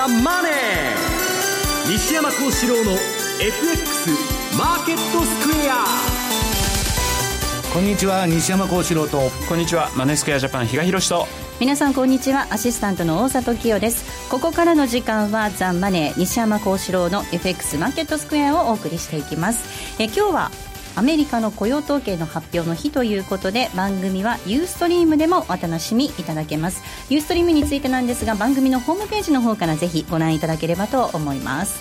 ザ・マネー」西山幸四郎の FX マーケットスクエア。こんにちは西山幸四郎と。こんにちはマネースクエアジャパン比嘉宏と。皆さんこんにちはアシスタントの大里清です。ここからの時間はザ・マネー西山幸四郎の FX マーケットスクエアをお送りしていきます。え今日はアメリカの雇用統計の発表の日ということで番組はユーストリームでもお楽しみいただけます。ユーストリームについてなんですが番組のホームページの方からぜひご覧いただければと思います。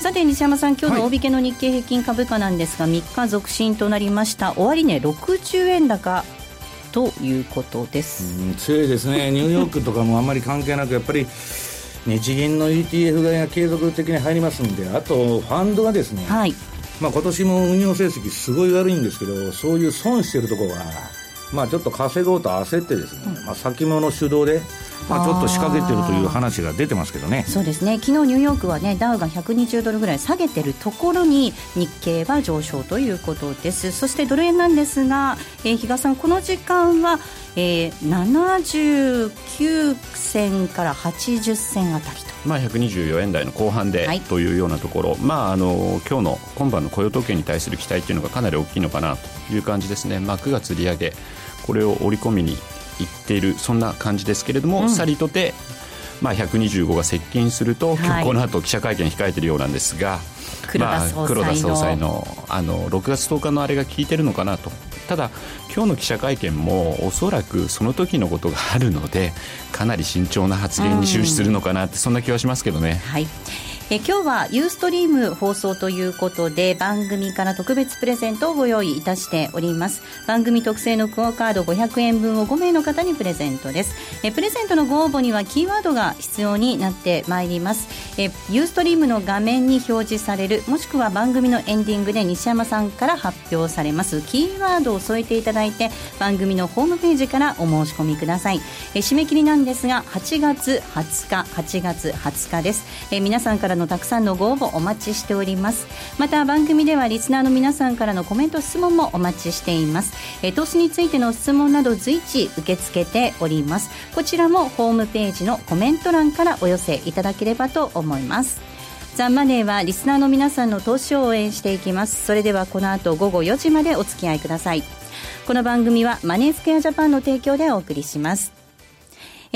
さて西山さん今日の大引けの日経平均株価なんですが、はい、3日続伸となりました。終値、ね、60円高ということです。強いですね。ニューヨークとかもあんまり関係なくやっぱり日銀の ETF 買いが継続的に入りますんであとファンドがですね、はい、まあ、今年も運用成績すごい悪いんですけどそういう損してるところが、まあ、ちょっと稼ごうと焦ってですね、まあ、先物主導でまあ、ちょっと仕掛けてるという話が出てますけどね。そうですね。昨日ニューヨークはねダウが120ドルぐらい下げてるところに日経は上昇ということです。そしてドル円なんですが、えー、比嘉さんこの時間は、えー、79銭から80銭あたりと。まあ、124円台の後半でというようなところ、はい、まあ、あの今日の今晩の雇用統計に対する期待というのがかなり大きいのかなという感じですね、まあ、9月利上げこれを織り込みにいっているそんな感じですけれども、うん、さりとて、まあ、125が接近すると、はい、この後記者会見控えているようなんですが黒田総裁の,、まあ、黒田総裁のあの6月10日のあれが効いてるのかなとただ今日の記者会見もおそらくその時のことがあるのでかなり慎重な発言に終始するのかなって、そんな気はしますけどね。はいえ今日はユーストリーム放送ということで番組から特別プレゼントをご用意いたしております。番組特製のクオカード500円分を5名の方にプレゼントです。えプレゼントのご応募にはキーワードが必要になってまいります。えユーストリームの画面に表示されるもしくは番組のエンディングで西山さんから発表されます。キーワードを添えていただいて番組のホームページからお申し込みください。え締め切りなんですが8月20日8月20日です。え皆さんからのたくさんのご応募お待ちしております。また番組ではリスナーの皆さんからのコメント質問もお待ちしています。え投資についての質問など随時受け付けております。こちらもホームページのコメント欄からお寄せいただければと思います。ザ・ンマネーはリスナーの皆さんの投資を応援していきます。それではこの後午後4時までお付き合いください。この番組はマネースクエアジャパンの提供でお送りします。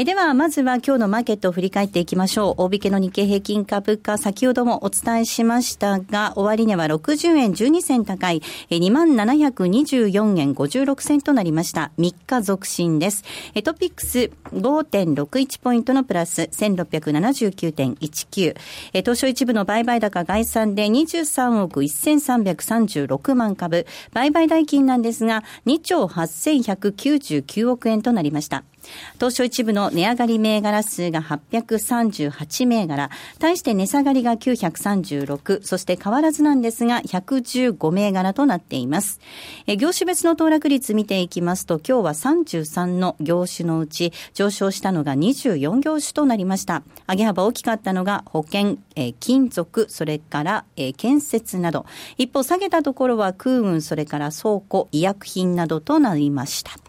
えでは、まずは今日のマーケットを振り返っていきましょう。大引けの日経平均株価、先ほどもお伝えしましたが、終値は60円12銭高い、2724円56銭となりました。3日続伸です。トピックス5.61ポイントのプラス、1679.19。東証一部の売買高概算で23億1336万株。売買代金なんですが、2兆8199億円となりました。東証一部の値上がり銘柄数が838銘柄、対して値下がりが936、そして変わらずなんですが115銘柄となっています。え業種別の騰落率見ていきますと、今日は33の業種のうち上昇したのが24業種となりました。上げ幅大きかったのが保険、え金属、それから、え建設など。一方下げたところは空運、それから倉庫、医薬品などとなりました。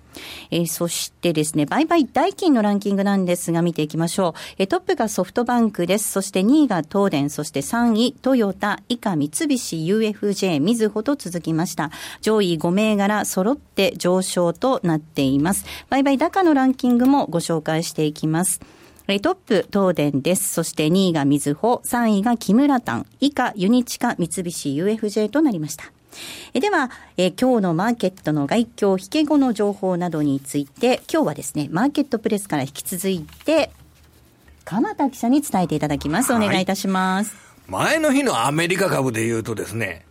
えー、そしてですね、売買代金のランキングなんですが見ていきましょう。えー、トップがソフトバンクです。そして2位が東電、そして3位トヨタ、以下三菱 UFJ、みずほと続きました。上位5銘柄揃って上昇となっています。売買高のランキングもご紹介していきます。トップ、東電です。そして2位がみずほ、3位が木村丹、以下ユニチカ、三菱 UFJ となりました。えでは、え今日のマーケットの外況、引け後の情報などについて、今日はですね、マーケットプレスから引き続いて、鎌田記者に伝えていただきます。お願いいたします。前の日のアメリカ株で言うとですね、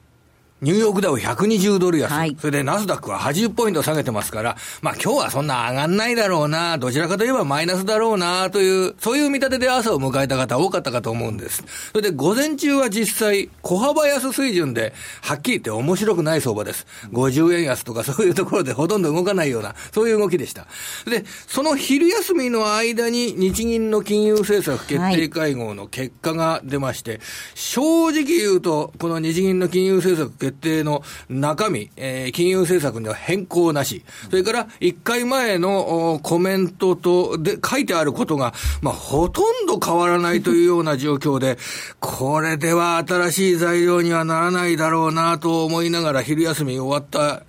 ニューヨークダウ120ドル安、はい、それでナスダックは80ポイント下げてますから、まあ今日はそんな上がんないだろうな、どちらかといえばマイナスだろうな、という、そういう見立てで朝を迎えた方多かったかと思うんです。それで午前中は実際、小幅安水準で、はっきり言って面白くない相場です。50円安とかそういうところでほとんど動かないような、そういう動きでした。で、その昼休みの間に日銀の金融政策決定会合の結果が出まして、はい、正直言うと、この日銀の金融政策決決定の中身、えー、金融政策には変更なし、それから1回前のコメントとで書いてあることが、まあ、ほとんど変わらないというような状況で、これでは新しい材料にはならないだろうなと思いながら昼休み終わった、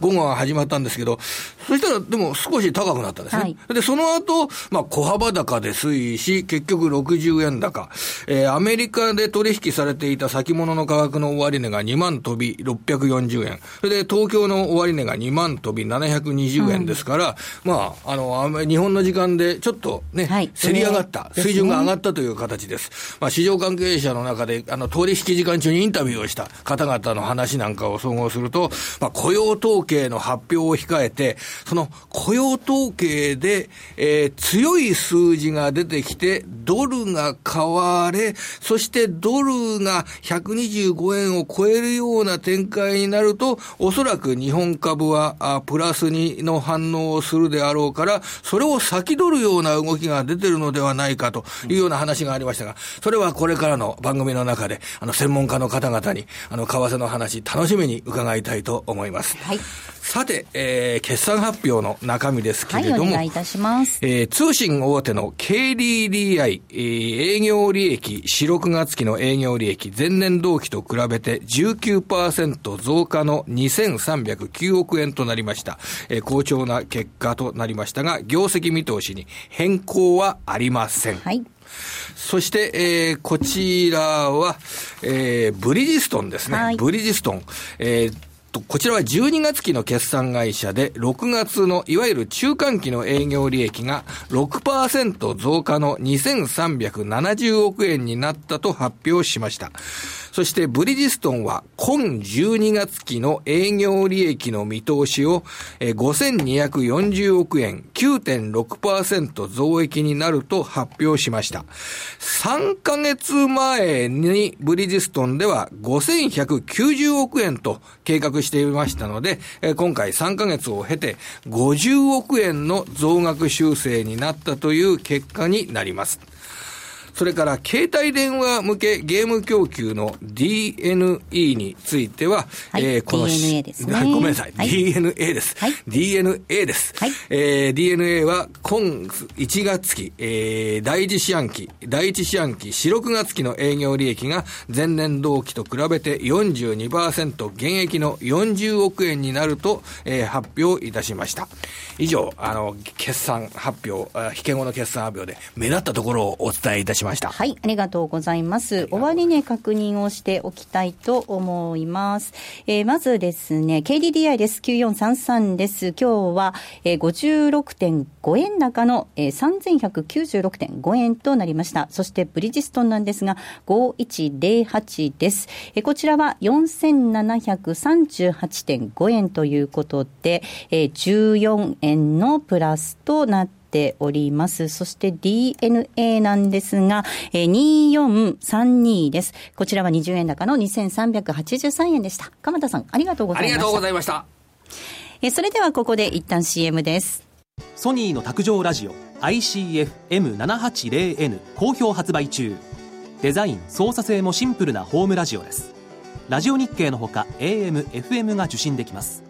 午後が始まったんですけど、そしたらでも少し高くなったんですね。はい、で、その後、まあ小幅高で推移し、結局60円高。えー、アメリカで取引されていた先物の価格の終値が2万飛び640円。それで東京の終値が2万飛び720円ですから、うん、まあ、あの、日本の時間でちょっとね、はい、競り上がった、水準が上がったという形です。まあ、市場関係者の中で、あの、取引時間中にインタビューをした方々の話なんかを総合すると、まあ、雇用用統計の発表を控えて、その雇用統計で、えー、強い数字が出てきて、ドルが買われ、そしてドルが125円を超えるような展開になると、おそらく日本株はあプラスにの反応をするであろうから、それを先取るような動きが出てるのではないかというような話がありましたが、それはこれからの番組の中で、あの、専門家の方々に、あの、為替の話、楽しみに伺いたいと思います。はい。さて、えー、決算発表の中身ですけれども、はい、お願いいたします。えー、通信大手の KDDI、えー、営業利益、4、6月期の営業利益、前年同期と比べて19%増加の2309億円となりました。えー、好調な結果となりましたが、業績見通しに変更はありません。はい。そして、えー、こちらは、えー、ブリヂストンですね。はい、ブリヂストン。えーと、こちらは12月期の決算会社で、6月のいわゆる中間期の営業利益が6%増加の2370億円になったと発表しました。そしてブリヂストンは今12月期の営業利益の見通しを5240億円9.6%増益になると発表しました。3ヶ月前にブリヂストンでは5190億円と計画していましたので、今回3ヶ月を経て50億円の増額修正になったという結果になります。それから携帯電話向けゲーム供給の DNE については、はい、えー、この DNA ですね。ごめんなさい。はい、DNA です。はい、DNA です。はい、えー、DNA は今1月期、えー、第一四半期、第一四半期、4、6月期の営業利益が前年同期と比べて42%減益の40億円になると、えー、発表いたしました。以上、あの、決算発表、引け後の決算発表で目立ったところをお伝えいたしました。しました。はいありがとうございます。終値確認をしておきたいと思います、えー、まずですね KDDI です。9433です。今日は、えー、56.5円高の、えー、3196.5円となりました。そしてブリヂストンなんですが5108です、えー、こちらは4738.5円ということで、えー、14円のプラスとなってております。そして DNA なんですが、えー、2432です。こちらは20円高の2383円でした。鎌田さん、ありがとうございました。ありがとうございました。えー、それではここで一旦 CM です。ソニーの卓上ラジオ ICF-M780N 好評発売中。デザイン、操作性もシンプルなホームラジオです。ラジオ日経のほか AM、FM が受信できます。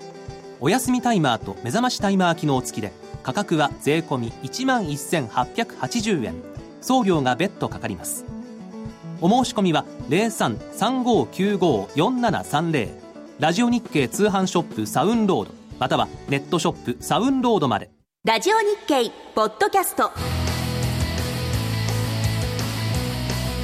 お休みタイマーと目覚ましタイマー機能付きで価格は税込1万1880円。送料が別途かかります。お申し込みは0335954730ラジオ日経通販ショップサウンロードまたはネットショップサウンロードまで。ラジオ日経ポッドキャスト。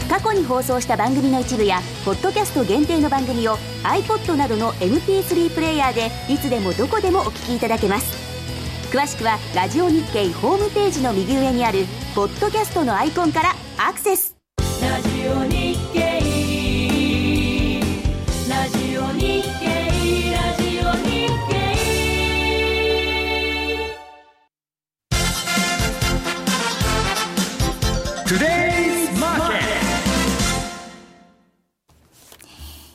過去に放送した番組の一部やポッドキャスト限定の番組を iPod などの MP3 プレイヤーでいつでもどこでもお聞きいただけます。詳しくはラジオ日経ホームページの右上にあるポッドキャストのアイコンからアクセス。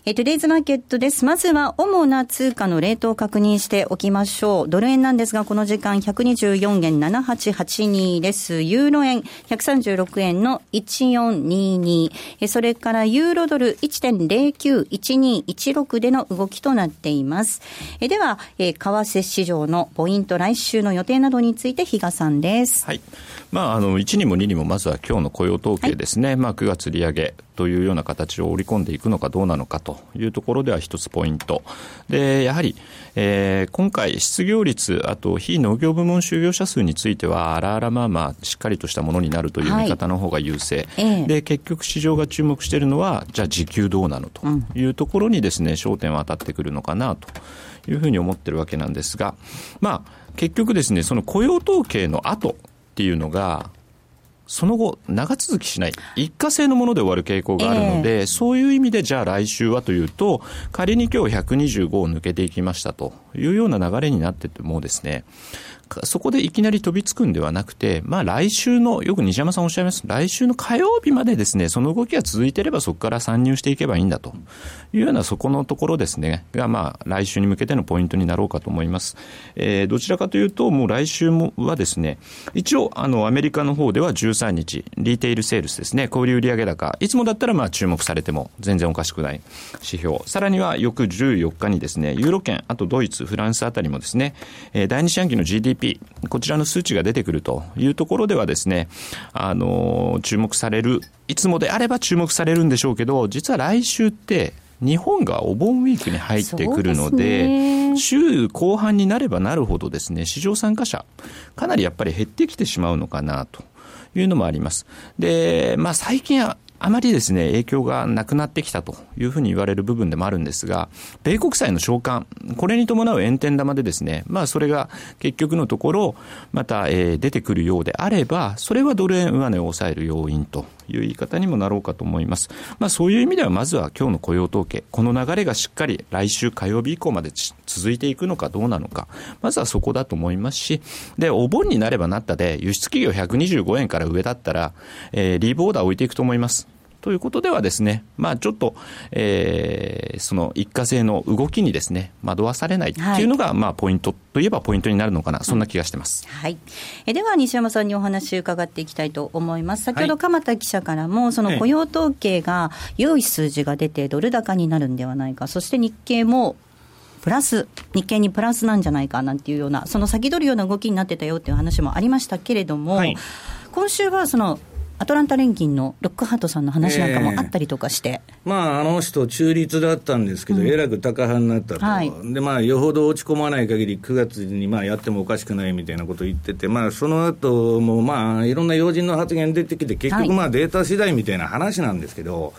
えトゥデイズマーケットです。まずは主な通貨のレートを確認しておきましょう。ドル円なんですが、この時間124円7882です。ユーロ円136円の1422。えそれからユーロドル1.091216での動きとなっています。えでは、え為替市場のポイント、来週の予定などについて、比嘉さんです。はい。まあ、あの、1にも2にも、まずは今日の雇用統計ですね。はい、まあ、9月利上げというような形を織り込んでいくのかどうなのかというところでは一つポイント。で、やはり、えー、今回失業率、あと非農業部門就業者数については、あらあらまあまあしっかりとしたものになるという見方の方が優勢。はい、で、結局市場が注目しているのは、じゃあ時給どうなのというところにですね、焦点は当たってくるのかなというふうに思ってるわけなんですが、まあ、結局ですね、その雇用統計の後っていうのが、その後、長続きしない、一過性のもので終わる傾向があるので、えー、そういう意味で、じゃあ来週はというと、仮に今日125を抜けていきましたというような流れになっててもですね、そこでいきなり飛びつくんではなくて、まあ来週の、よく西山さんおっしゃいます、来週の火曜日までですね、その動きが続いていればそこから参入していけばいいんだというようなそこのところですね、がまあ来週に向けてのポイントになろうかと思います。えー、どちらかというと、もう来週もはですね、一応あのアメリカの方では13日、リテールセールスですね、小売売上高、いつもだったらまあ注目されても全然おかしくない指標。さらには翌14日にですね、ユーロ圏、あとドイツ、フランスあたりもですね、えー、第二四半期の GDP GDP、こちらの数値が出てくるというところではですね、あの、注目される、いつもであれば注目されるんでしょうけど、実は来週って、日本がお盆ウィークに入ってくるので、で週後半になればなるほどですね、市場参加者、かなりやっぱり減ってきてしまうのかなというのもあります。で、まあ最近はあまりですね、影響がなくなってきたというふうに言われる部分でもあるんですが、米国債の償還、これに伴う炎天玉でですね、まあそれが結局のところ、また、えー、出てくるようであれば、それはドル円上値を抑える要因という言い方にもなろうかと思います。まあそういう意味では、まずは今日の雇用統計、この流れがしっかり来週火曜日以降まで続いていくのかどうなのか、まずはそこだと思いますし、で、お盆になればなったで、輸出企業125円から上だったら、えー、リーボーダー置いていくと思います。ということではですね、まあちょっと、えー、その一過性の動きにですね、惑わされないっていうのが、はい、まあポイントといえばポイントになるのかな、そんな気がしてます。はい。えでは西山さんにお話伺っていきたいと思います。先ほど鎌田記者からも、その雇用統計が良い数字が出てドル高になるんではないか、そして日経もプラス、日経にプラスなんじゃないかなんていうような、その先取るような動きになってたよっていう話もありましたけれども、はい、今週はそのアトランタ連銀のロックハートさんの話なんかもあったりとかして、えー、まあ、あの人、中立だったんですけど、うん、えらく高派になったと、はい、でまあ、よほど落ち込まない限り、9月にまあやってもおかしくないみたいなことを言ってて、まあ、その後もまあいろんな要人の発言出てきて、結局、まあデータ次第みたいな話なんですけど、はい、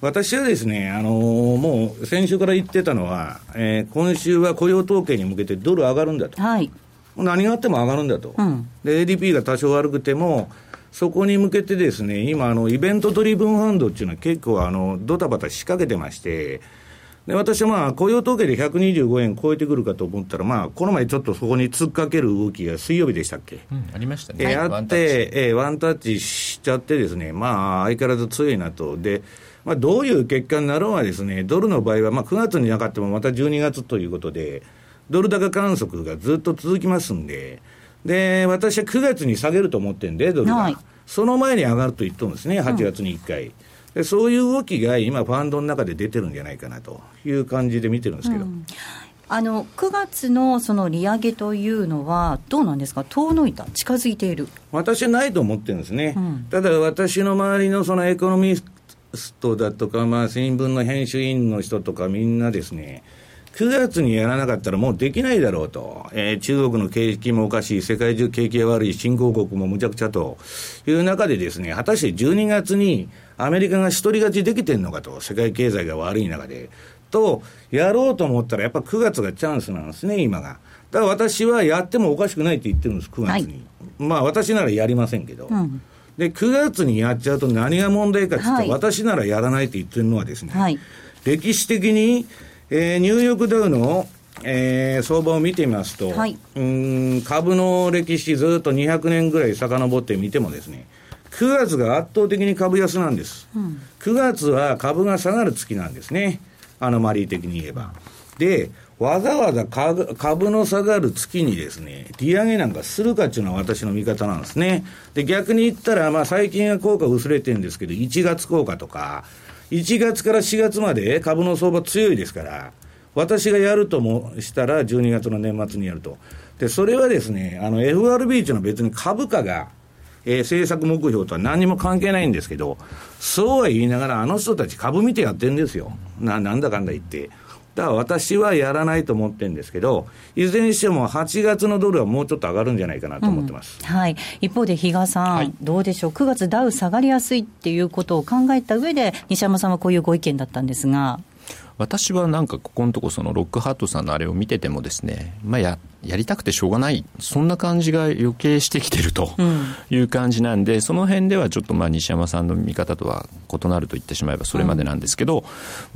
私はですね、あのー、もう先週から言ってたのは、えー、今週は雇用統計に向けてドル上がるんだと。はい。何があっても上がるんだと、うん、で ADP が多少悪くても、そこに向けてですね、今、あの、イベントドリブンファンドっていうのは結構、あの、ドタバタ仕掛けてまして、で、私はまあ、雇用統計で125円超えてくるかと思ったら、まあ、この前ちょっとそこに突っかける動きが水曜日でしたっけ、うん、ありましたね。えー、あって、えー、ワンタッチしちゃってですね、まあ、相変わらず強いなと。で、まあ、どういう結果になろうがですね、ドルの場合は、まあ、9月になかってもまた12月ということで、ドル高観測がずっと続きますんで、で、私は9月に下げると思ってんで、ドルが。はい。その前に上がると言ったんですね、8月に1回。でそういう動きが今、ファンドの中で出てるんじゃないかなという感じで見てるんですけど。うん。あの9月のその利上げというのは、どうなんですか、遠のいた、近づいている。私はないと思ってるんですね、うん、ただ私の周りのそのエコノミストだとか、まあ、新聞の編集員の人とか、みんなですね、9月にやらなかったらもうできないだろうと、えー、中国の景気もおかしい、世界中景気が悪い、新興国もむちゃくちゃという中でですね、果たして12月にアメリカが一人勝ちできてるのかと、世界経済が悪い中で。と、やろうと思ったらやっぱ9月がチャンスなんですね、今が。だから私はやってもおかしくないって言ってるんです、9月に。はい、まあ私ならやりませんけど。うんで、9月にやっちゃうと何が問題かって言ったら、はい、私ならやらないって言ってるのはですね、はい、歴史的にえー、ニューヨークダウの、えー、相場を見てみますと、はい、うん株の歴史ずっと200年ぐらい遡ってみてもですね、9月が圧倒的に株安なんです。うん、9月は株が下がる月なんですね。アノマリー的に言えば。で、わざわざ株の下がる月にですね、利上げなんかするかっていうのは私の見方なんですね。で、逆に言ったら、まあ最近は効果薄れてるんですけど、1月効果とか、1月から4月まで株の相場強いですから、私がやるともしたら、12月の年末にやると。で、それはですね、あの、FRB っていうのは別に株価が、えー、政策目標とは何も関係ないんですけど、そうは言いながら、あの人たち株見てやってんですよ。な、なんだかんだ言って。だから私はやらないと思ってるんですけど、いずれにしても8月のドルはもうちょっと上がるんじゃないかなと思ってます、うん、はい、一方で比嘉さん、はい、どうでしょう、9月、ダウ下がりやすいっていうことを考えた上で、西山さんはこういうご意見だったんですが。私はなんかここのとこそのロックハートさんのあれを見ててもですね、まあや、やりたくてしょうがない、そんな感じが余計してきてるという感じなんで、うん、その辺ではちょっとまあ西山さんの見方とは異なると言ってしまえばそれまでなんですけど、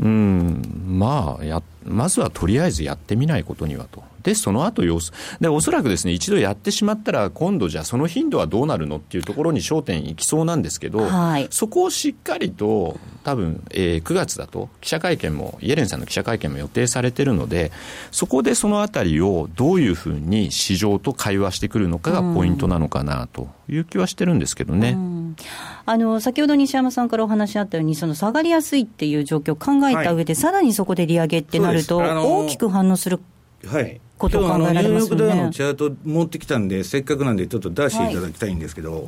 うん、うんまあや、まずはとりあえずやってみないことにはと。で、その後様子。で、おそらくですね、一度やってしまったら、今度じゃあその頻度はどうなるのっていうところに焦点いきそうなんですけど、はい、そこをしっかりと、多分、えー、9月だと記者会見も、イエレンさんの記者会見も予定されてるので、そこでそのあたりをどういうふうに市場と会話してくるのかがポイントなのかなという気はしてるんですけどね。あの先ほど西山さんからお話あったように、その下がりやすいっていう状況を考えた上で、はい、さらにそこで利上げってなると、大きく反応する。はいこと考えられますよね。ニューヨークダウのチャート持ってきたんで、せっかくなんでちょっと出していただきたいんですけど、はい、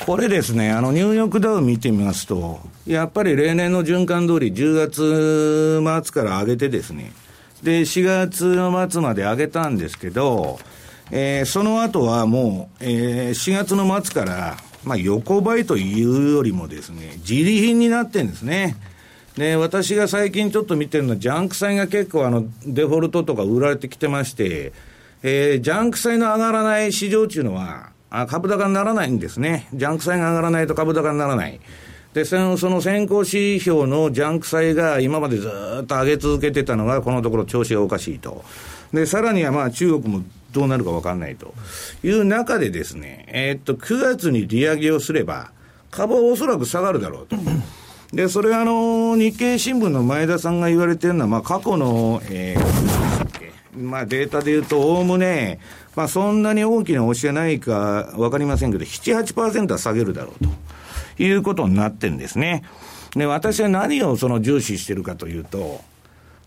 これですね、あの、ニューヨークダウ見てみますと、やっぱり例年の循環通り10月末から上げてですね、で、4月の末まで上げたんですけど、えー、その後はもう、えー、4月の末から、まあ、横ばいというよりもですね、じり貧になってんですね。で、私が最近ちょっと見てるのは、ジャンク債が結構あの、デフォルトとか売られてきてまして、えー、ジャンク債の上がらない市場っていうのは、あ株高にならないんですね。ジャンク債が上がらないと株高にならない。で、そのその先行指標のジャンク債が今までずっと上げ続けてたのが、このところ調子がおかしいと。で、さらにはまあ中国もどうなるか分かんないという中でですね、えー、っと、9月に利上げをすれば、株はおそらく下がるだろうと。で、それあの、日経新聞の前田さんが言われてるのは、まあ、過去の、えー、まあ、データで言うと、おおむね、まあ、そんなに大きな押しがないか分かりませんけど、7、8%は下げるだろうということになってるんですね。で、私は何をその重視してるかというと、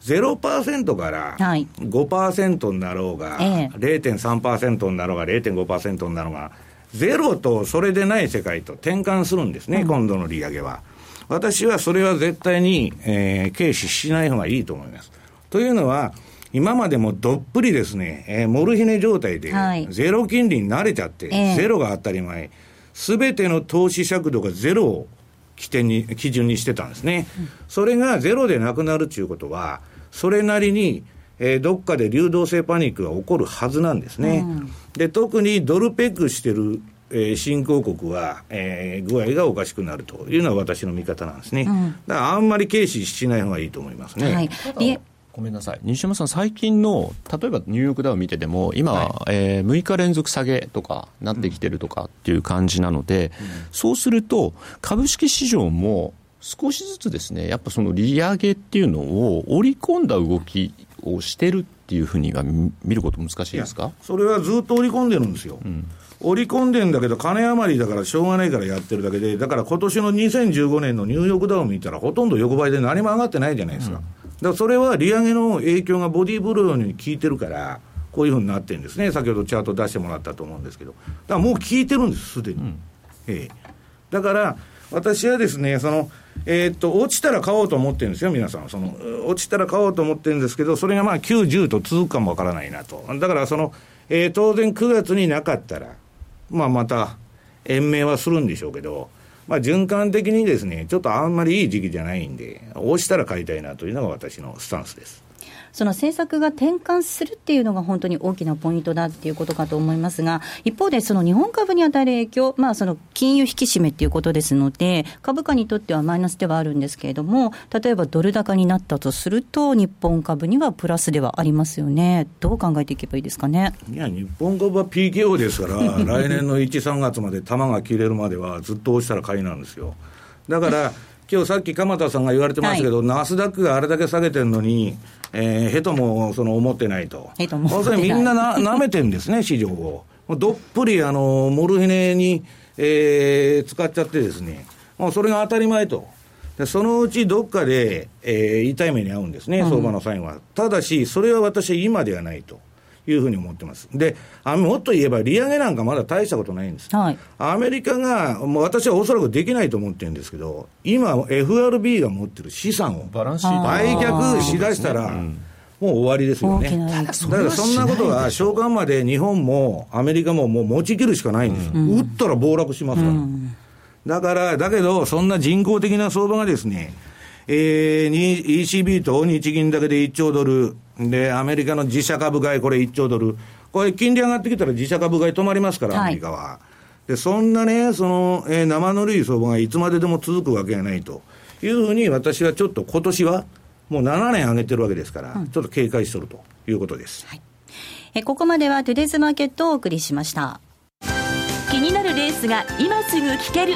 0%から5%になろうが、はい、0.3%になろうが、0.5%になろうが、ゼロとそれでない世界と転換するんですね、うん、今度の利上げは。私はそれは絶対に、えー、軽視しない方がいいと思います。というのは、今までもどっぷりですね、えー、モルヒネ状態で、ゼロ金利に慣れちゃって、はい、ゼロが当たり前、すべての投資尺度がゼロを起点に、基準にしてたんですね。うん、それがゼロでなくなるということは、それなりに、えー、どっかで流動性パニックが起こるはずなんですね。うん、で、特にドルペックしてるえー、新興国は、えー、具合がおかしくなるというのは私の見方なんですね。うん、だからあんまり軽視しない方がいいと思いますね。はいごめんなさい。西山さん、最近の例えばニューヨークダウン見てても、今、はい、えー、6日連続下げとかなってきてるとかっていう感じなので、うん、そうすると、株式市場も少しずつですね、やっぱその利上げっていうのを織り込んだ動きをしてるっていうふうには見ること難しいですか？それはずっと織り込んでるんですよ。うん。織り込んでんだけど、金余りだからしょうがないからやってるだけで、だから今年の2015年のニューヨークダウン見たら、ほとんど横ばいで何も上がってないじゃないですか。うん、だそれは利上げの影響がボディーブローに効いてるから、こういうふうになってるんですね、先ほどチャート出してもらったと思うんですけど、だからもう効いてるんです、すでに。うん、ええ、だから私はですね、その、えー、っと、落ちたら買おうと思ってるんですよ、皆さん。その、落ちたら買おうと思ってるんですけど、それがまあ9、10と続くかもわからないなと。だからその、えー、当然9月になかったら、まあ、また延命はするんでしょうけど、まあ、循環的にですね、ちょっとあんまりいい時期じゃないんで、押したら買いたいなというのが私のスタンスです。その政策が転換するっていうのが本当に大きなポイントだっていうことかと思いますが、一方でその日本株に与える影響、まあその金融引き締めっていうことですので、株価にとってはマイナスではあるんですけれども、例えばドル高になったとすると、日本株にはプラスではありますよね。どう考えていけばいいですかね？いや、日本株は PKO ですから、来年の1、3月まで玉が切れるまではずっと押したら買いなんですよ。だから、今日さっき鎌田さんが言われてましたけど、はい、ナスダックがあれだけ下げてるのに、えー、ヘトもその思ってないと。ヘトも思って。みんなな舐めてるんですね、市場を。どっぷり、あの、モルヒネに、えー、使っちゃってですね、もうそれが当たり前と。でそのうちどっかで、えー、痛い目に遭うんですね、相場の最後は。ただし、それは私は今ではないと。いうふうに思ってます。で、あもっと言えば、利上げなんかまだ大したことないんです。はい、アメリカが、もう私はおそらくできないと思ってるんですけど、今、FRB が持ってる資産を売却しだしたら、もう終わりですよね。だからそんなことは、償還まで日本もアメリカももう持ちきるしかないんですよ。うん、打ったら暴落しますから。うんだから、だけど、そんな人工的な相場がですね、えー、ECB と日銀だけで1兆ドル、で、アメリカの自社株買い、これ1兆ドル、これ、金利上がってきたら自社株買い止まりますから、アメリカは。はい、で、そんなね、その、えー、生ぬるい相場がいつまででも続くわけがないと。いうふうに、私はちょっと今年は、もう7年上げてるわけですから、うん、ちょっと警戒しとると。いうことです。はい、えここまではトゥデイズマーケットをお送りしました。気になるレースが今すぐ聞ける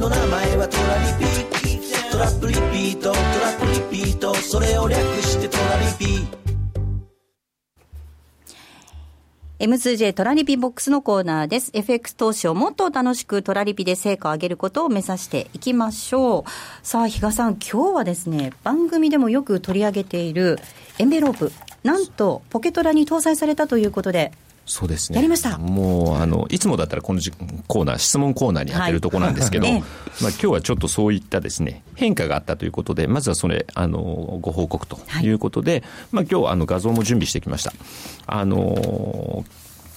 の名前はトラリピトラップリピートトラップリピートそれを略してトラリピ M2J トラリピボックスのコーナーです。FX 投資をもっと楽しくトラリピで成果を上げることを目指していきましょう。さあ、比嘉さん、今日はですね、番組でもよく取り上げているエンベロープ、なんとポケトラに搭載されたということで、そうですね。やりました。もう、あの、いつもだったらこのコーナー、質問コーナーに当てるとこなんですけど、はい、まあ今日はちょっとそういったですね、変化があったということで、まずはそれ、あの、ご報告ということで、はい、まあ今日、あの、画像も準備してきました。あの、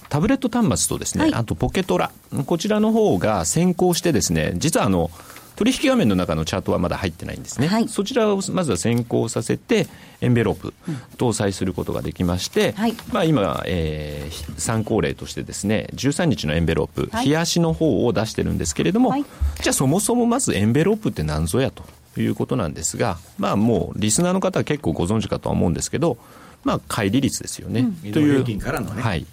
タブレット端末とですね、はい、あとポケトラ、こちらの方が先行してですね、実はあの、取引画面の中のチャートはまだ入ってないんですね、はい、そちらをまずは先行させて、エンベロープ、搭載することができまして、はい、まあ、今、えー、参考例としてですね、13日のエンベロープ、冷やしの方を出してるんですけれども、じゃあそもそもまずエンベロープって何ぞやということなんですが、まあもうリスナーの方は結構ご存知かとは思うんですけど、まあ、乖離率ですよね。うん、という。平均からのね。はい。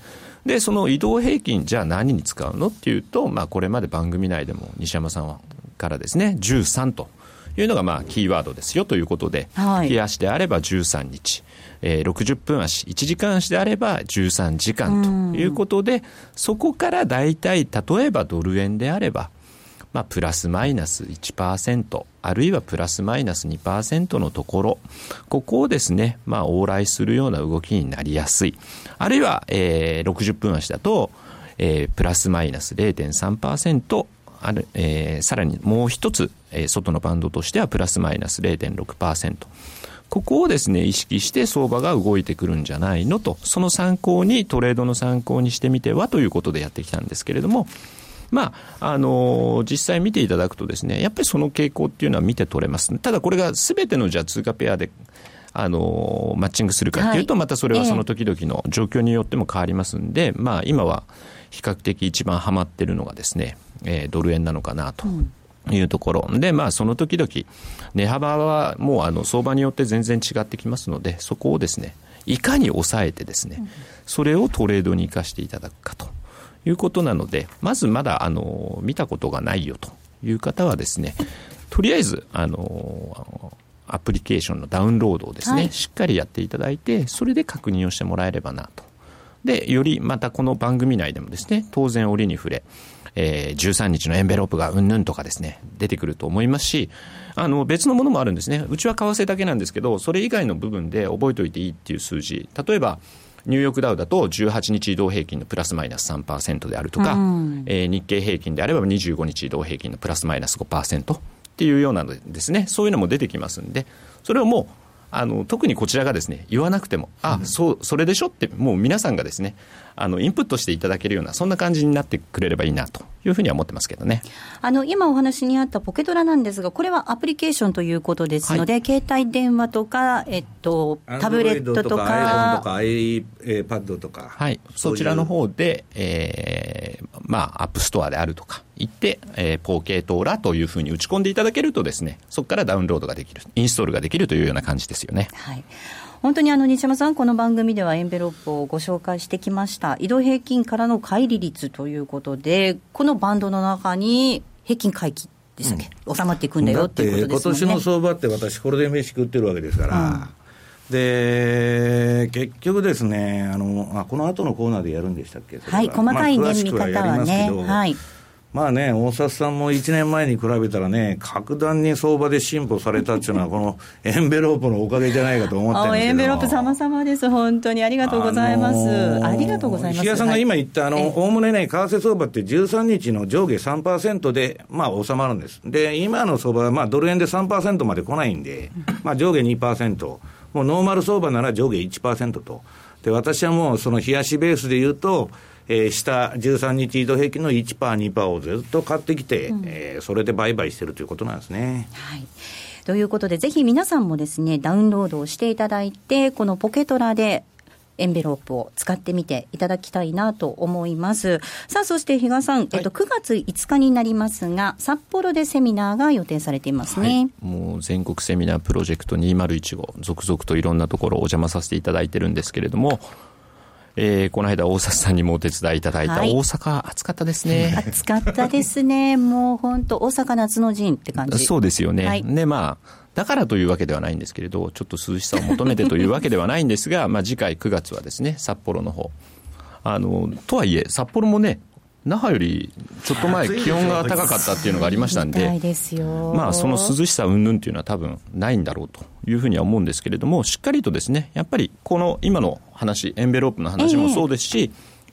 で、その移動平均、じゃあ何に使うのっていうと、まあ、これまで番組内でも西山さんはからですね、13というのがまあキーワードですよということで、はい、日足であれば13日、えー、60分足、1時間足であれば13時間ということで、そこから大体、例えばドル円であれば、まあ、プラスマイナス1%、あるいはプラスマイナス2%のところ、ここをですね、まあ、往来するような動きになりやすい。あるいは、えー、60分足だと、えー、プラスマイナス0.3%、ある、えー、さらにもう一つ、えー、外のバンドとしてはプラスマイナス0.6%。ここをですね、意識して相場が動いてくるんじゃないのと、その参考に、トレードの参考にしてみてはということでやってきたんですけれども、まあ、あのー、実際見ていただくとですね、やっぱりその傾向っていうのは見て取れます。ただこれがすべてのじゃあ通貨ペアで、あのー、マッチングするかっていうと、またそれはその時々の状況によっても変わりますんで、まあ今は比較的一番ハマってるのがですね、えー、ドル円なのかなと。いうところで、まあ、その時々値幅はもうあの相場によって全然違ってきますので、そこをですねいかに抑えてですね、それをトレードに生かしていただくかということなので、まずまだあの見たことがないよという方はですね、とりあえずあのアプリケーションのダウンロードをですね、はい、しっかりやっていただいて、それで確認をしてもらえればなと。で、よりまたこの番組内でもですね、当然折に触れ、えー、13日のエンベロープがうんぬんとかですね、出てくると思いますし、あの、別のものもあるんですね。うちは為替だけなんですけど、それ以外の部分で覚えておいていいっていう数字。例えば、ニューヨークダウだと18日移動平均のプラスマイナス3%であるとか、うん、えー、日経平均であれば25日移動平均のプラスマイナス5%っていうようなのですね、そういうのも出てきますんで、それをもうあの特にこちらがですね言わなくても、あ、うん、そうそれでしょって、もう皆さんがですねあのインプットしていただけるような、そんな感じになってくれればいいなというふうには思ってますけどね。あの今お話にあったポケトラなんですが、これはアプリケーションということですので、はい、携帯電話とか、えっと、タブレットとか、iPhone とか iPad とか、はい、そちらの方で、えー、まあ、 App Store であるとか、行って、えー、ポーケートーラというふうに打ち込んでいただけるとですね、そこからダウンロードができる、インストールができるというような感じですよね。はい本当にあの西山さん、この番組ではエンベロップをご紹介してきました、移動平均からの乖離率ということで、このバンドの中に平均回帰ですね、うん、収まっていくんだよっていうことですね。今年の相場って、私、これで飯食ってるわけですから。うん。で結局ですね、あのあこの後のコーナーでやるんでしたっけ、は。い、細かい、ね、見方はね、はい、まあね、大札さんも1年前に比べたらね、格段に相場で進歩されたっていうのは、この エンベロープのおかげじゃないかと思ってますエンベロープ様々です、本当にありがとうございます。あありがとうございます。石谷さんが今言った、あの、おおむねね、為替相場って13日の上下3%で、まあ収まるんです。で、今の相場は、まあドル円で3%まで来ないんで、まあ上下2%、もうノーマル相場なら上下1%と。で、私はもうその冷やしベースで言うと、えー、下13日移動平均の1%、2%をずっと買ってきて、うん、えー、それで売買してるということなんですね。はいということで、ぜひ皆さんもですね、ダウンロードをしていただいて、このポケトラでエンベロープを使ってみていただきたいなと思います。さあ、そして比嘉さん、はい、えっと、9月5日になりますが、札幌でセミナーが予定されていますね。はい、もう全国セミナープロジェクト2015、続々といろんなところお邪魔させていただいてるんですけれども、えー、この間大阪さんにもお手伝いいただいた、大阪暑かったですね。暑かったですね。もう本当大阪夏の陣って感じ。そうですよね、はい、でまあだからというわけではないんですけれどちょっと涼しさを求めてというわけではないんですが、まあ、次回9月はですね札幌の方。あのとはいえ札幌もね那覇よりちょっと前、気温が高かったっていうのがありましたんで、まあ、その涼しさ云々っていうのは多分ないんだろうというふうには思うんですけれども、しっかりとですね、やっぱりこの今の話、エンベロープの話もそうですし、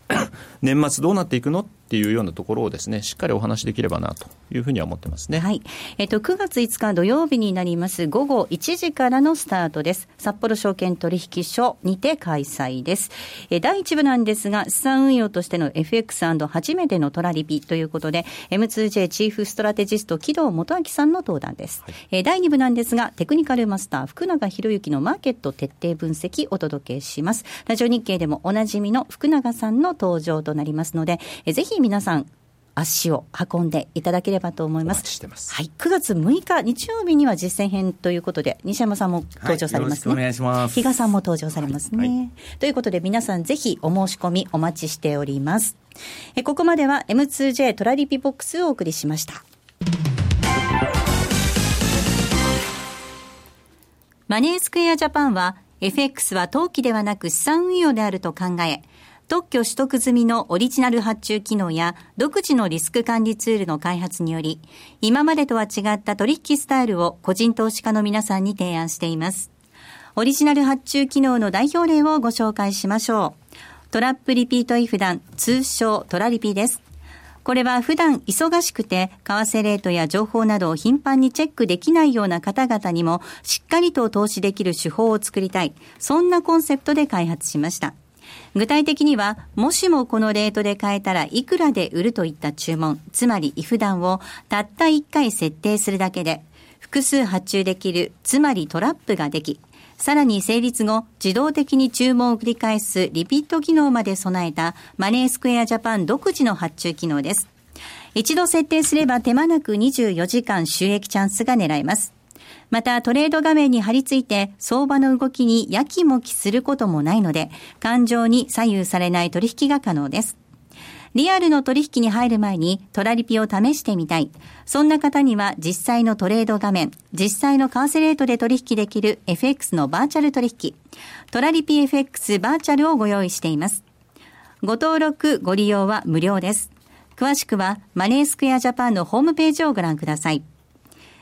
えー、年末どうなっていくのっていうようなところをですね、しっかりお話しできればなというふうには思ってますね。はい。えっと、9月5日土曜日になります、午後1時からのスタートです。札幌証券取引所にて開催です。え第1部なんですが、資産運用としての FX& 初めてのトラリピということで、M2J チーフストラテジスト、木戸元明さんの登壇です。はい、え第2部なんですが、テクニカルマスター、福永博之のマーケット徹底分析お届けします。ラジオ日経でもおなじみの福永さんの登場となりますので、えぜひ皆さん、足を運んでいただければと思います。ますはい、9月6日日曜日には実践編ということで、西山さんも登場されますね。はい、お願いします。比嘉さんも登場されますね。はい、ということで、皆さんぜひお申し込みお待ちしております。えここまでは M2J トラリピボックスをお送りしました。マネースクエアジャパンは FX は投機ではなく資産運用であると考え、特許取得済みのオリジナル発注機能や独自のリスク管理ツールの開発により、今までとは違った取引スタイルを個人投資家の皆さんに提案しています。オリジナル発注機能の代表例をご紹介しましょう。トラップリピートイフダン、通称トラリピです。これは普段忙しくて、為替レートや情報などを頻繁にチェックできないような方々にも、しっかりと投資できる手法を作りたい。そんなコンセプトで開発しました。具体的には、もしもこのレートで買えたらいくらで売るといった注文、つまりイフダンをたった1回設定するだけで、複数発注できる、つまりトラップができ、さらに成立後、自動的に注文を繰り返すリピット機能まで備えたマネースクエアジャパン独自の発注機能です。一度設定すれば手間なく24時間収益チャンスが狙えます。またトレード画面に貼り付いて相場の動きにやきもきすることもないので、感情に左右されない取引が可能です。リアルの取引に入る前にトラリピを試してみたい。そんな方には実際のトレード画面、実際の為替レートで取引できる FX のバーチャル取引、トラリピ FX バーチャルをご用意しています。ご登録、ご利用は無料です。詳しくはマネースクエアジャパンのホームページをご覧ください。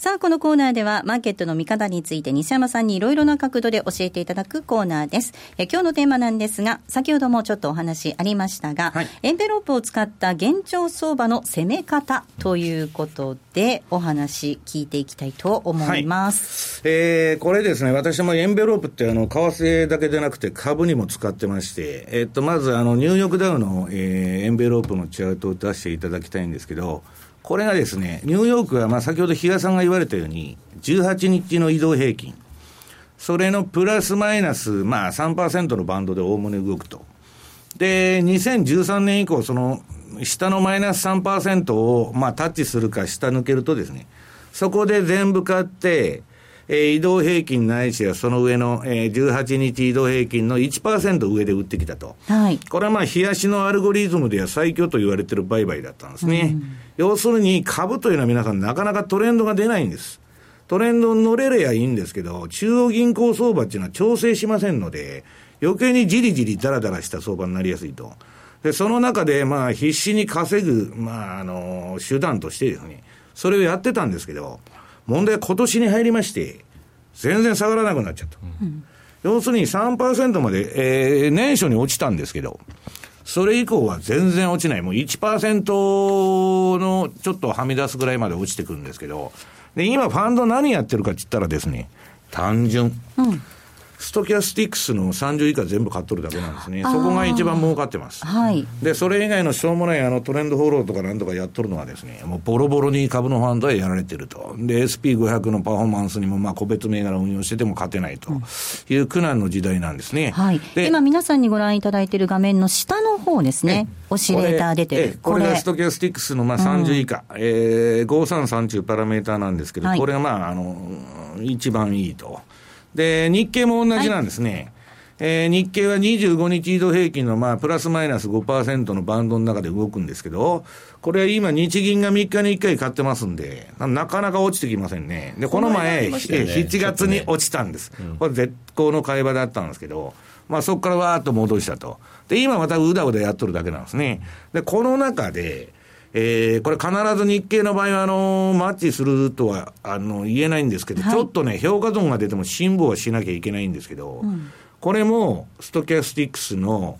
さあ、このコーナーでは、マーケットの見方について西山さんにいろいろな角度で教えていただくコーナーです。え今日のテーマなんですが、先ほどもちょっとお話ありましたが、はい、エンベロープを使った現状相場の攻め方ということで、お話聞いていきたいと思います。はい、えー、これですね、私もエンベロープって、あの、為替だけでなくて株にも使ってまして、えっと、まず、あの、ニューヨークダウの、えー、エンベロープのチャートを出していただきたいんですけど、これがですね、ニューヨークは、まあ、先ほど比嘉さんが言われたように、18日の移動平均、それのプラスマイナス、まあ3%のバンドでおおむね動くと。で、2013年以降、その、下のマイナス3%を、まあ、タッチするか下抜けるとですね、そこで全部買って、えー、移動平均ないしはその上の、えー、18日移動平均の1%上で売ってきたと。はい。これはまあ、冷やしのアルゴリズムでは最強と言われてる売買だったんですね。うん、要するに株というのは皆さんなかなかトレンドが出ないんです。トレンドに乗れればいいんですけど、中央銀行相場っていうのは調整しませんので、余計にじりじりだらだらした相場になりやすいと。で、その中で、まあ、必死に稼ぐ、まあ、あの、手段としてですね、それをやってたんですけど、問題は今年に入りまして、全然下がらなくなっちゃった。うん、要するに3%まで、えー、年初に落ちたんですけど、それ以降は全然落ちない。もう1%のちょっとはみ出すぐらいまで落ちてくるんですけど、で、今ファンド何やってるかって言ったらですね、単純。うんストキャスティックスの30以下全部買っとるだけなんですね。そこが一番儲かってます。はい。で、それ以外のしょうもないあのトレンドフォローとかなんとかやっとるのはですね、もうボロボロに株のファンドはやられてると。で、SP500 のパフォーマンスにもまあ個別銘柄運用してても勝てないという苦難の時代なんですね。はい。今皆さんにご覧いただいている画面の下の方ですね。オシレーター出てる。これがストキャスティックスのまあ30以下、うん、えー、533というパラメーターなんですけど、はい、これがまあ、あの、一番いいと。で、日経も同じなんですね。はいえー、日経は25日移動平均のまあプラスマイナス5%のバンドの中で動くんですけど、これは今日銀が3日に1回買ってますんで、なかなか落ちてきませんね。で、この前、ね、7月に落ちたんです。ねうん、これ絶好の買い場だったんですけど、まあそこからわーっと戻したと。で、今またうだうだやっとるだけなんですね。で、この中で、えー、これ必ず日経の場合は、あの、マッチするとは、あの、言えないんですけど、はい、ちょっとね、評価損が出ても辛抱はしなきゃいけないんですけど、うん、これも、ストキャスティックスの、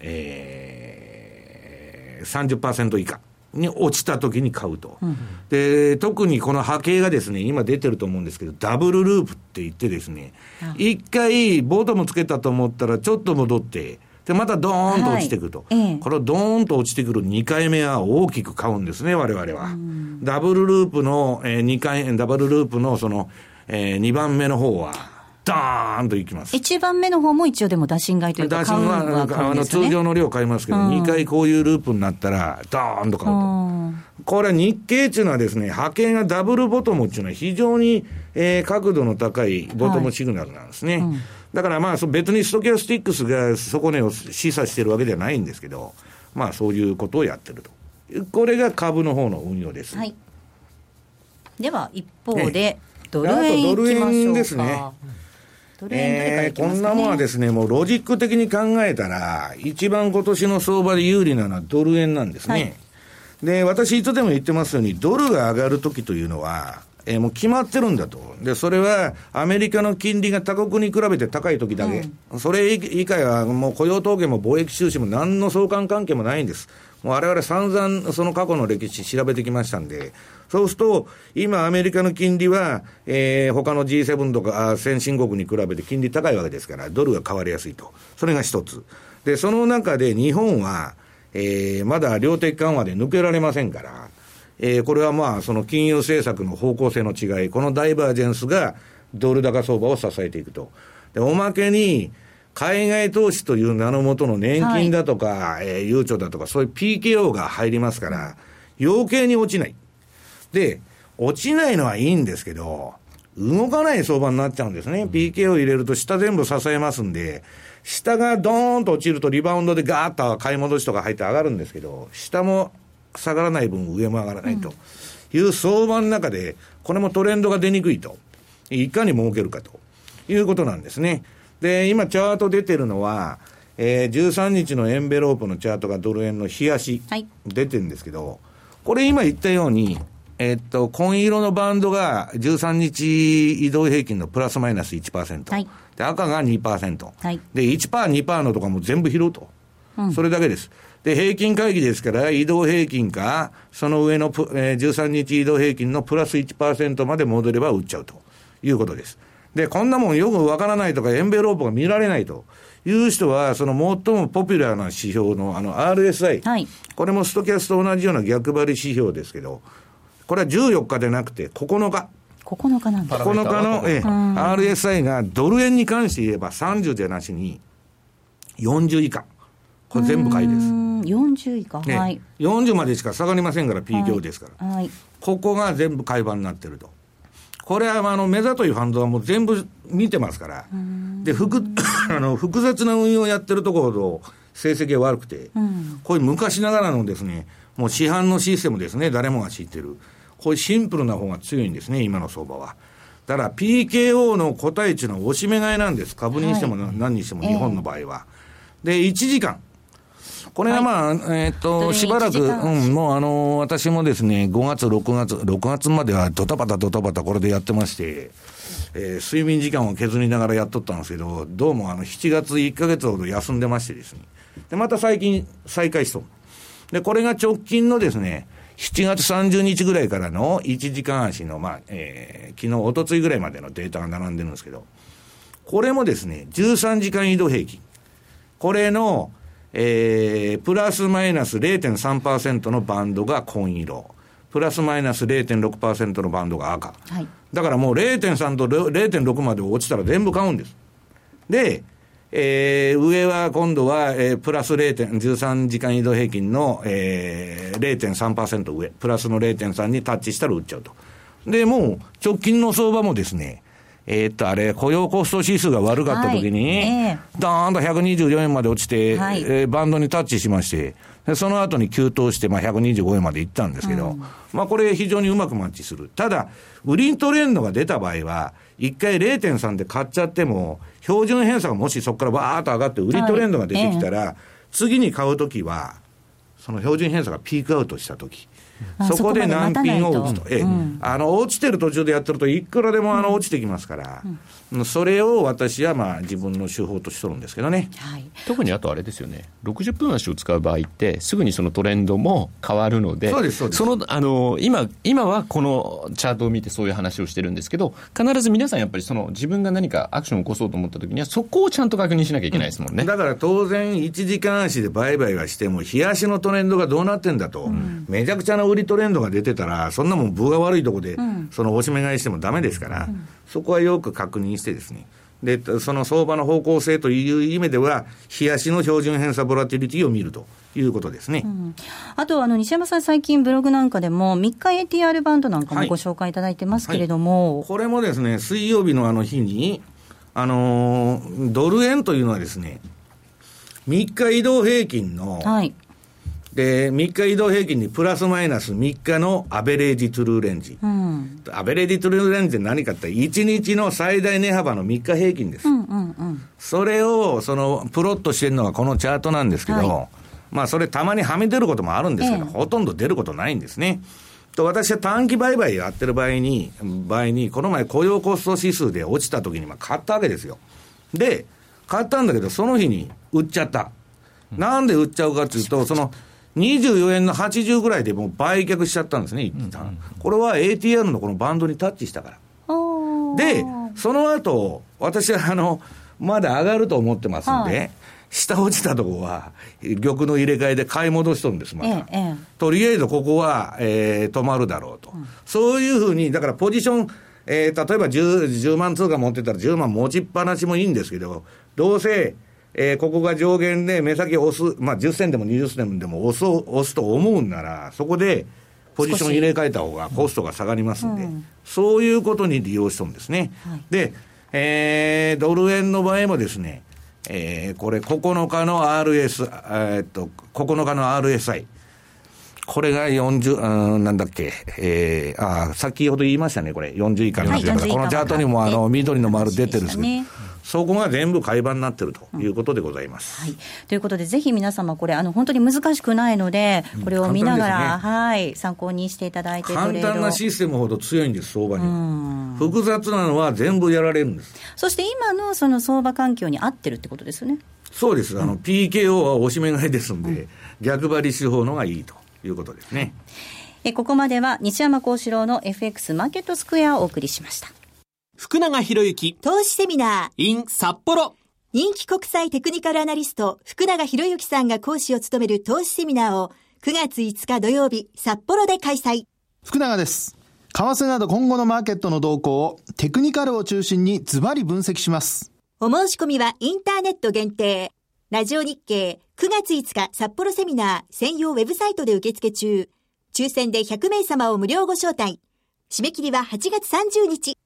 えー、30%以下。に落ちた時に買うと、うん、で特にこの波形がですね今出てると思うんですけどダブルループって言ってですね一回ボトムつけたと思ったらちょっと戻ってで、またドーンと落ちてくると。はい、これドーンと落ちてくる2回目は大きく買うんですね、我々は。ダブルループの、えー、2回、ダブルループのその、えー、2番目の方は、ダーンといきます。1番目の方も一応でも打診買いというか、打診は、ね、あの通常の量買いますけど、うん、2回こういうループになったら、ダーンと買うと。これ日経っていうのはですね、波形がダブルボトムっていうのは非常に、えー、角度の高いボトムシグナルなんですね。はいうんだからまあ、別にストキャスティックスが底値を示唆してるわけではないんですけど、まあそういうことをやってると。これが株の方の運用です。はい、では一方で、ドル円いきましょうか。ドル円ですね。えー、こんなものはですね、もうロジック的に考えたら、一番今年の相場で有利なのはドル円なんですね。はいで、私いつでも言ってますように、ドルが上がるときというのは、えー、もう決まってるんだと。で、それはアメリカの金利が他国に比べて高いときだけ、うん、それ以下はもう雇用統計も貿易収支も何の相関関係もないんです。もう我々散々その過去の歴史調べてきましたんで、そうすると、今アメリカの金利は、えー、他の G7 とか先進国に比べて金利高いわけですから、ドルが変わりやすいと。それが一つ。で、その中で日本は、えー、まだ量的緩和で抜けられませんから、えー、これはまあ、その金融政策の方向性の違い、このダイバージェンスがドル高相場を支えていくと。で、おまけに、海外投資という名のもとの年金だとか、はい、えー、悠長だとか、そういう PKO が入りますから、余計に落ちない。で、落ちないのはいいんですけど、動かない相場になっちゃうんですね。PKO 入れると下全部支えますんで、下がドーンと落ちるとリバウンドでガーッと買い戻しとか入って上がるんですけど、下も下がらない分上も上がらないという相場の中で、これもトレンドが出にくいと。いかに儲けるかということなんですね。で、今チャート出てるのは、えー、13日のエンベロープのチャートがドル円の冷やし、出てるんですけど、これ今言ったように、えっと、紺色のバンドが13日移動平均のプラスマイナス1%。はい、で赤が2%。はい、で、1%、2%のとかも全部拾うと。うん、それだけです。で、平均会議ですから、移動平均か、その上の、えー、13日移動平均のプラス1%まで戻れば売っちゃうということです。で、こんなもんよくわからないとか、エンベロープが見られないという人は、その最もポピュラーな指標のあの RSI、はい、これもストキャスと同じような逆張り指標ですけど、これは14日でなくて9日。9日なんだ。9日の、え RSI がドル円に関して言えば30じゃなしに40以下。これ全部買いです。40以下、ね、はい。40までしか下がりませんから、P 強ですから。はい。ここが全部買い場になってると。これはあのメザというファンドはもう全部見てますから、で複 あの複雑な運用をやってるところほど成績が悪くて、うん、こういう昔ながらのですね、もう市販のシステムですね、誰もが知ってる、こういうシンプルな方が強いんですね、今の相場は。だから PKO の答えっていうのは押し目買いなんです、株にしても何にしても、日本の場合は。で、1時間。これはまあ、はい、えっ、と、しばらく、うん、もうあのー、私もですね、5月、6月、6月まではドタバタドタバタこれでやってまして、えー、睡眠時間を削りながらやっとったんですけど、どうもあの、7月1か月ほど休んでましてですね。で、また最近再開しと。で、これが直近のですね、7月30日ぐらいからの1時間足の、まあ、えー、昨日、おとついぐらいまでのデータが並んでるんですけど、これもですね、13時間移動平均。これの、えー、プラスマイナス0.3%のバンドが紺色。プラスマイナス0.6%のバンドが赤。はい、だからもう0.3と0.6まで落ちたら全部買うんです。で、えー、上は今度は、えー、プラス0.13時間移動平均の、えー、0.3%上、プラスの0.3にタッチしたら売っちゃうと。で、もう直近の相場もですね、えー、っと、あれ、雇用コスト指数が悪かった時に、はい。えー、ドーンと124円まで落ちて、はい、えー、バンドにタッチしまして、でその後に急騰して、まあ、125円までいったんですけど、うん、まあ、これ非常にうまくマッチする。ただ、売りトレンドが出た場合は、一回0.3で買っちゃっても、標準偏差がもしそこからわーっと上がって売りトレンドが出てきたら、はい。えー、次に買うときは、その標準偏差がピークアウトしたとき、そこで難品を打つと。えあの、落ちてる途中でやってると、いくらでもあの落ちてきますから、うん、それを私はまあ自分の手法としとるんですけどね。はい、特にあとあれですよね、60分足を使う場合って、すぐにそのトレンドも変わるので、そうです、そうです。その、あの、今、今はこのチャートを見てそういう話をしてるんですけど、必ず皆さんやっぱりその自分が何かアクションを起こそうと思った時には、そこをちゃんと確認しなきゃいけないですもんね。うん、だから当然、1時間足で売買はしても、冷やしのトレンドがどうなってんだと、めちゃくちゃな売りトレンドが出てたら、そんなもん分が悪いとこで、そのおしめ買いしてもだめですから、そこはよく確認してですね。で、その相場の方向性という意味では、冷やしの標準偏差ボラティリティを見るということですね。うん、あと、あの、西山さん、最近ブログなんかでも、3日 ATR バンドなんかもご紹介いただいてますけれども、はい。はい、これもですね、水曜日のあの日に、あのー、ドル円というのはですね、3日移動平均の、はい、で、3日移動平均にプラスマイナス3日のアベレージトゥルーレンジ。うん、アベレージトゥルーレンジって何かって、1日の最大値幅の3日平均です。うんうんうん、それを、その、プロットしてるのがこのチャートなんですけど、はい、まあそれたまにはみ出ることもあるんですけど、ええ、ほとんど出ることないんですね。と私は短期売買やってる場合に、場合に、この前雇用コスト指数で落ちた時にまあ買ったわけですよ。で、買ったんだけど、その日に売っちゃった。なんで売っちゃうかっていうと、その、24円の80ぐらいでもう売却しちゃったんですね、一旦。これは ATR のこのバンドにタッチしたから。で、その後、私はあの、まだ上がると思ってますんで、はい、下落ちたとこは、玉の入れ替えで買い戻しとるんです、また。ええ、とりあえずここは、えー、止まるだろうと。うん、そういうふうに、だからポジション、えー、例えば 10, 10万通貨持ってたら10万持ちっぱなしもいいんですけど、どうせ、えー、ここが上限で目先押す、まあ、10銭でも20銭でも押す押すと思うんなら、そこでポジション入れ替えた方がコストが下がりますんで、うん、そういうことに利用しとるんですね。はい、で、えー、ドル円の場合もですね、えー、これ9日の RS、えー、っと、9日の RSI。これが40、うん、なんだっけ、えー、あ先ほど言いましたね、これ、40以下の、はい、このチャートにもあの緑の丸出てるんですけど、ね、そこが全部買い場になってるということでございます。うん、はい、ということで、ぜひ皆様、これ、あの本当に難しくないので、これを見ながら、ね、はい、参考にしていただいて、簡単なシステムほど強いんです、相場に。複雑なのは全部やられるんです。そして今のその相場環境に合ってるってことですよね。そうです。あの、PKO はおしめ買いですんで、うん、逆張り手法のがいいと。いうことですね。えここまでは西山幸四郎の FX マーケットスクエアをお送りしました。福永博之投資セミナー in 札幌人気国際テクニカルアナリスト福永博之さんが講師を務める投資セミナーを9月5日土曜日札幌で開催。福永です。為替など今後のマーケットの動向をテクニカルを中心にズバリ分析します。お申し込みはインターネット限定。ラジオ日経9月5日札幌セミナー専用ウェブサイトで受付中。抽選で100名様を無料ご招待。締め切りは8月30日。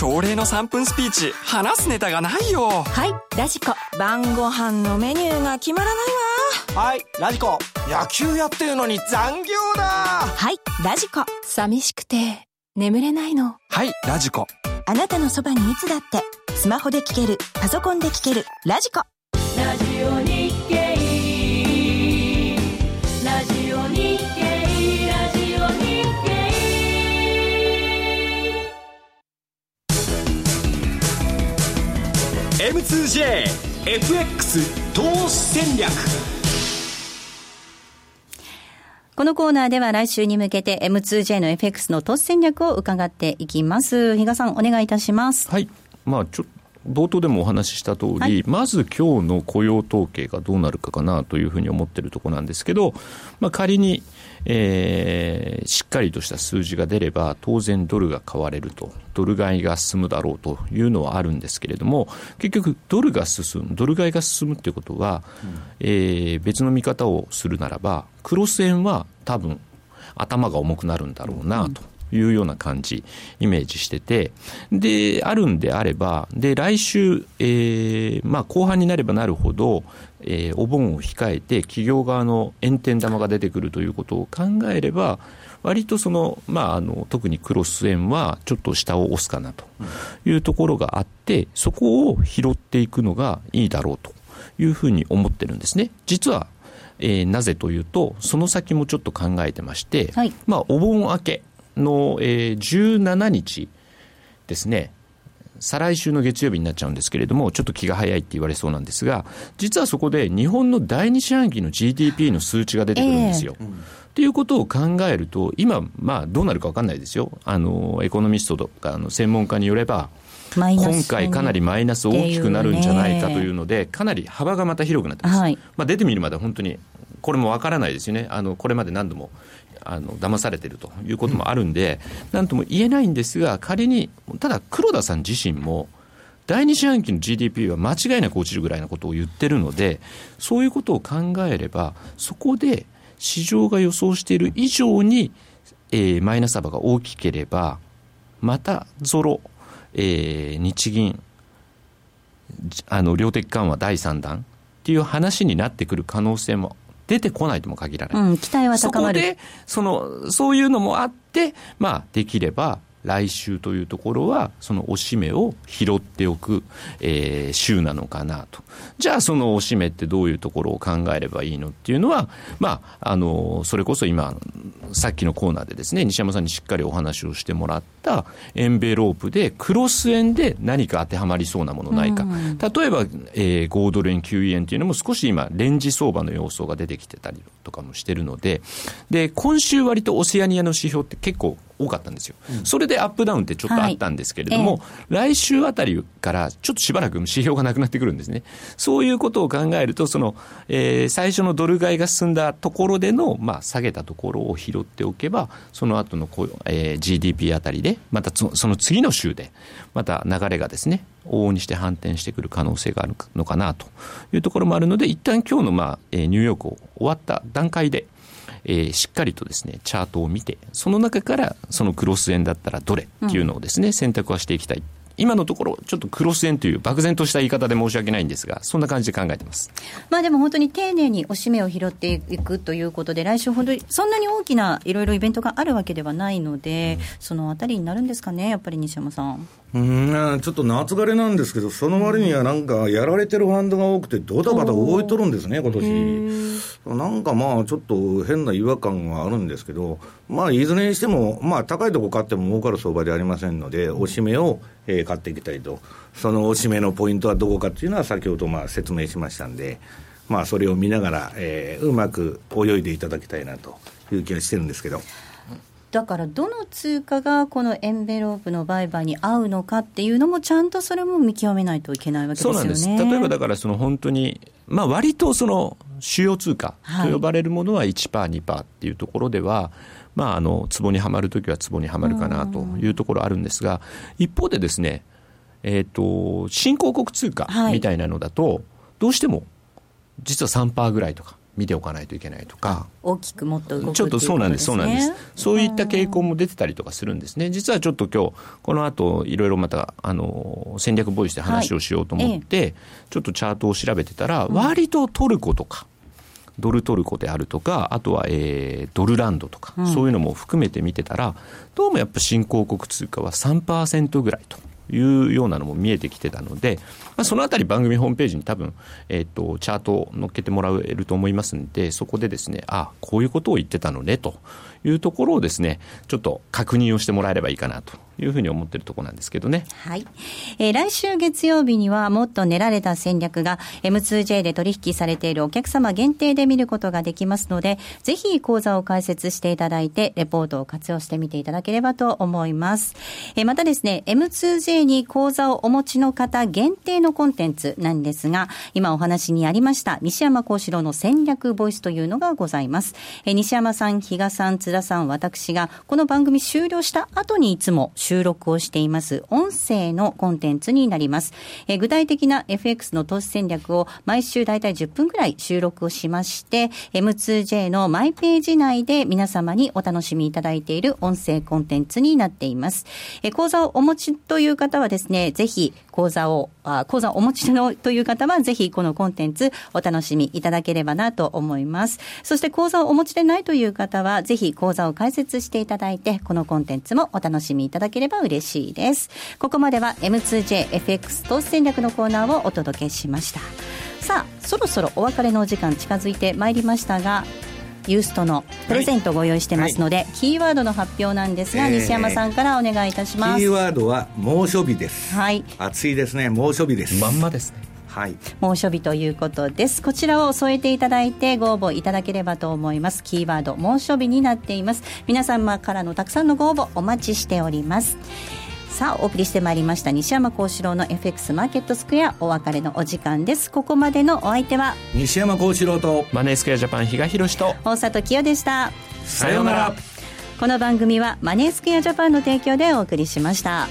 朝礼の3分スピーチ、話すネタがないよ。はい、ラジコ。晩ご飯のメニューが決まらないわ。はい、ラジコ。野球やってるのに残業だ。はい、ラジコ。寂しくて、眠れないの。はい、ラジコ。あなたのそばにいつだって、スマホで聞ける、パソコンで聞ける、ラジコ。ラジオ M2JFX 投資戦略このコーナーでは来週に向けて M2J の FX の投資戦略を伺っていきます。比嘉さん、お願いいたします。はい。まあ、ちょっ冒頭でもお話しした通り、はい、まず今日の雇用統計がどうなるかかなというふうに思っているところなんですけど、まあ、仮に、えー、しっかりとした数字が出れば、当然ドルが買われると、ドル買いが進むだろうというのはあるんですけれども、結局、ドルが進む、ドル買いが進むということは、うん、えー、別の見方をするならば、クロス円は多分、頭が重くなるんだろうなと。うんいうような感じ、イメージしてて、で、あるんであれば、で、来週、えー、まあ、後半になればなるほど、えー、お盆を控えて、企業側の炎天玉が出てくるということを考えれば、割とその、まあ、あの、特にクロス円はちょっと下を押すかなというところがあって、そこを拾っていくのがいいだろうというふうに思ってるんですね。実は、えー、なぜというと、その先もちょっと考えてまして、はい、まあ、お盆明け、の、えー、17日ですね、再来週の月曜日になっちゃうんですけれども、ちょっと気が早いって言われそうなんですが、実はそこで日本の第二四半期の GDP の数値が出てくるんですよ。えー、っていうことを考えると、今、まあ、どうなるか分かんないですよ、あのエコノミストとかの専門家によれば、今回かなりマイナス大きくなるんじゃないかというので、かなり幅がまた広くなってます。はい、まあ、出てみるまで本当にこれも分からないですよね、あのこれまで何度もあの騙されてるということもあるんで、なんとも言えないんですが、仮に、ただ黒田さん自身も、第二四半期の GDP は間違いなく落ちるぐらいのことを言ってるので、そういうことを考えれば、そこで市場が予想している以上に、えー、マイナス幅が大きければ、またゾロ、えー、日銀、あの量的緩和第3弾っていう話になってくる可能性も出てこないとも限らない。うん、期待は高まる。そこで、その、そういうのもあって、まあ、できれば、来週というところは、そのおしめを拾っておく、えー、週なのかなと。じゃあ、そのおしめってどういうところを考えればいいのっていうのは、まあ、あの、それこそ今、さっきのコーナーでですね、西山さんにしっかりお話をしてもらったエンベロープで、クロス円で何か当てはまりそうなものないか。例えば、えー、5ドル円、9円っていうのも少し今、レンジ相場の様相が出てきてたりとかもしてるので、で、今週割とオセアニアの指標って結構多かったんですよ、うん、それでアップダウンってちょっとあったんですけれども、はいえ。来週あたりからちょっとしばらく指標がなくなってくるんですね。そういうことを考えると、その、えー、最初のドル買いが進んだところでの、まあ、下げたところを拾っておけば、その後のこう、えー、GDP あたりで、またその次の週で、また流れがですね、往々にして反転してくる可能性があるのかなというところもあるので、一旦今日の、まあ、えー、ニューヨークを終わった段階で、えー、しっかりとですね、チャートを見て、その中からそのクロス円だったらどれっていうのをですね、うん、選択はしていきたい。今のところ、ちょっとクロス円という漠然とした言い方で申し訳ないんですが、そんな感じで考えてます。まあでも本当に丁寧におしめを拾っていくということで、来週本当にそんなに大きないろいろイベントがあるわけではないので、うん、そのあたりになるんですかね、やっぱり西山さん。うん。ちょっと夏枯れなんですけど、その割にはなんか、やられてるファンドが多くて、ドタバタ動いとるんですね、今年。なんかまあ、ちょっと変な違和感があるんですけど、まあ、いずれにしても、まあ、高いとこ買っても儲かる相場ではありませんので、おしめを、えー、買っていきたいと、そのおしめのポイントはどこかっていうのは、先ほどまあ説明しましたんで、まあ、それを見ながら、えー、うまく泳いでいただきたいなという気はしてるんですけど。だからどの通貨がこのエンベロープの売買に合うのかっていうのも、ちゃんとそれも見極めないといけないわけですよね。そうなんです例えばだからその本当に、まあ、割とその主要通貨と呼ばれるものは1%、はい、2%っていうところでは、まあ、あの壺にはまるときは壺にはまるかなというところあるんですが、一方でですね、えーと、新興国通貨みたいなのだと、はい、どうしても実は3%ぐらいとか。見ておかないといけないとか。大きくもっと動く、ね、ちょっとそうなんですそうなんです。そういった傾向も出てたりとかするんですね。実はちょっと今日この後いろいろまたあの戦略ボイスで話をしようと思って、はい、ちょっとチャートを調べてたら、割とトルコとかドルトルコであるとか、あとは、えー、ドルランドとか、うん、そういうのも含めて見てたら、どうもやっぱ新興国通貨は3%ぐらいと。いうようなのも見えてきてたので、まあ、そのあたり番組ホームページに多分、えっ、ー、と、チャートを載っけてもらえると思いますんで、そこでですね、あこういうことを言ってたのね、というところをですね、ちょっと確認をしてもらえればいいかなと。いうふうに思ってるところなんですけどね。はい。えー、来週月曜日にはもっと練られた戦略が M2J で取引されているお客様限定で見ることができますので、ぜひ講座を開設していただいて、レポートを活用してみていただければと思います。えー、またですね、M2J に講座をお持ちの方限定のコンテンツなんですが、今お話にありました西山幸四郎の戦略ボイスというのがございます。えー、西山さん、比嘉さん、津田さん、私がこの番組終了した後にいつも収録をしています音声のコンテンツになります。え具体的な FX の投資戦略を毎週だいたい10分くらい収録をしまして、M2J のマイページ内で皆様にお楽しみいただいている音声コンテンツになっています。え講座をお持ちという方はですね、ぜひ講座を、あ講座をお持ちのという方はぜひこのコンテンツお楽しみいただければなと思います。そして講座をお持ちでないという方はぜひ講座を開設していただいて、このコンテンツもお楽しみいただければ嬉しいです。ここまでは M2JFX 投資戦略のコーナーをお届けしました。さあ、そろそろお別れのお時間近づいてまいりましたが、ユーストのプレゼントをご用意してますので、はい。はい、キーワードの発表なんですが、えー、西山さんからお願いいたします。キーワードは猛暑日です。はい。暑いですね。猛暑日です。まんまですね。はい、猛暑日ということです。こちらを添えていただいてご応募いただければと思います。キーワード猛暑日になっています。皆様からのたくさんのご応募お待ちしておりますさあお送りしてまいりました西山幸四郎の FX マーケットスクエアお別れのお時間です。ここまでのお相手は西山幸四郎とマネースクエアジャパン比嘉宏と大里清でした。さようなら。この番組はマネースクエアジャパンの提供でお送りしました。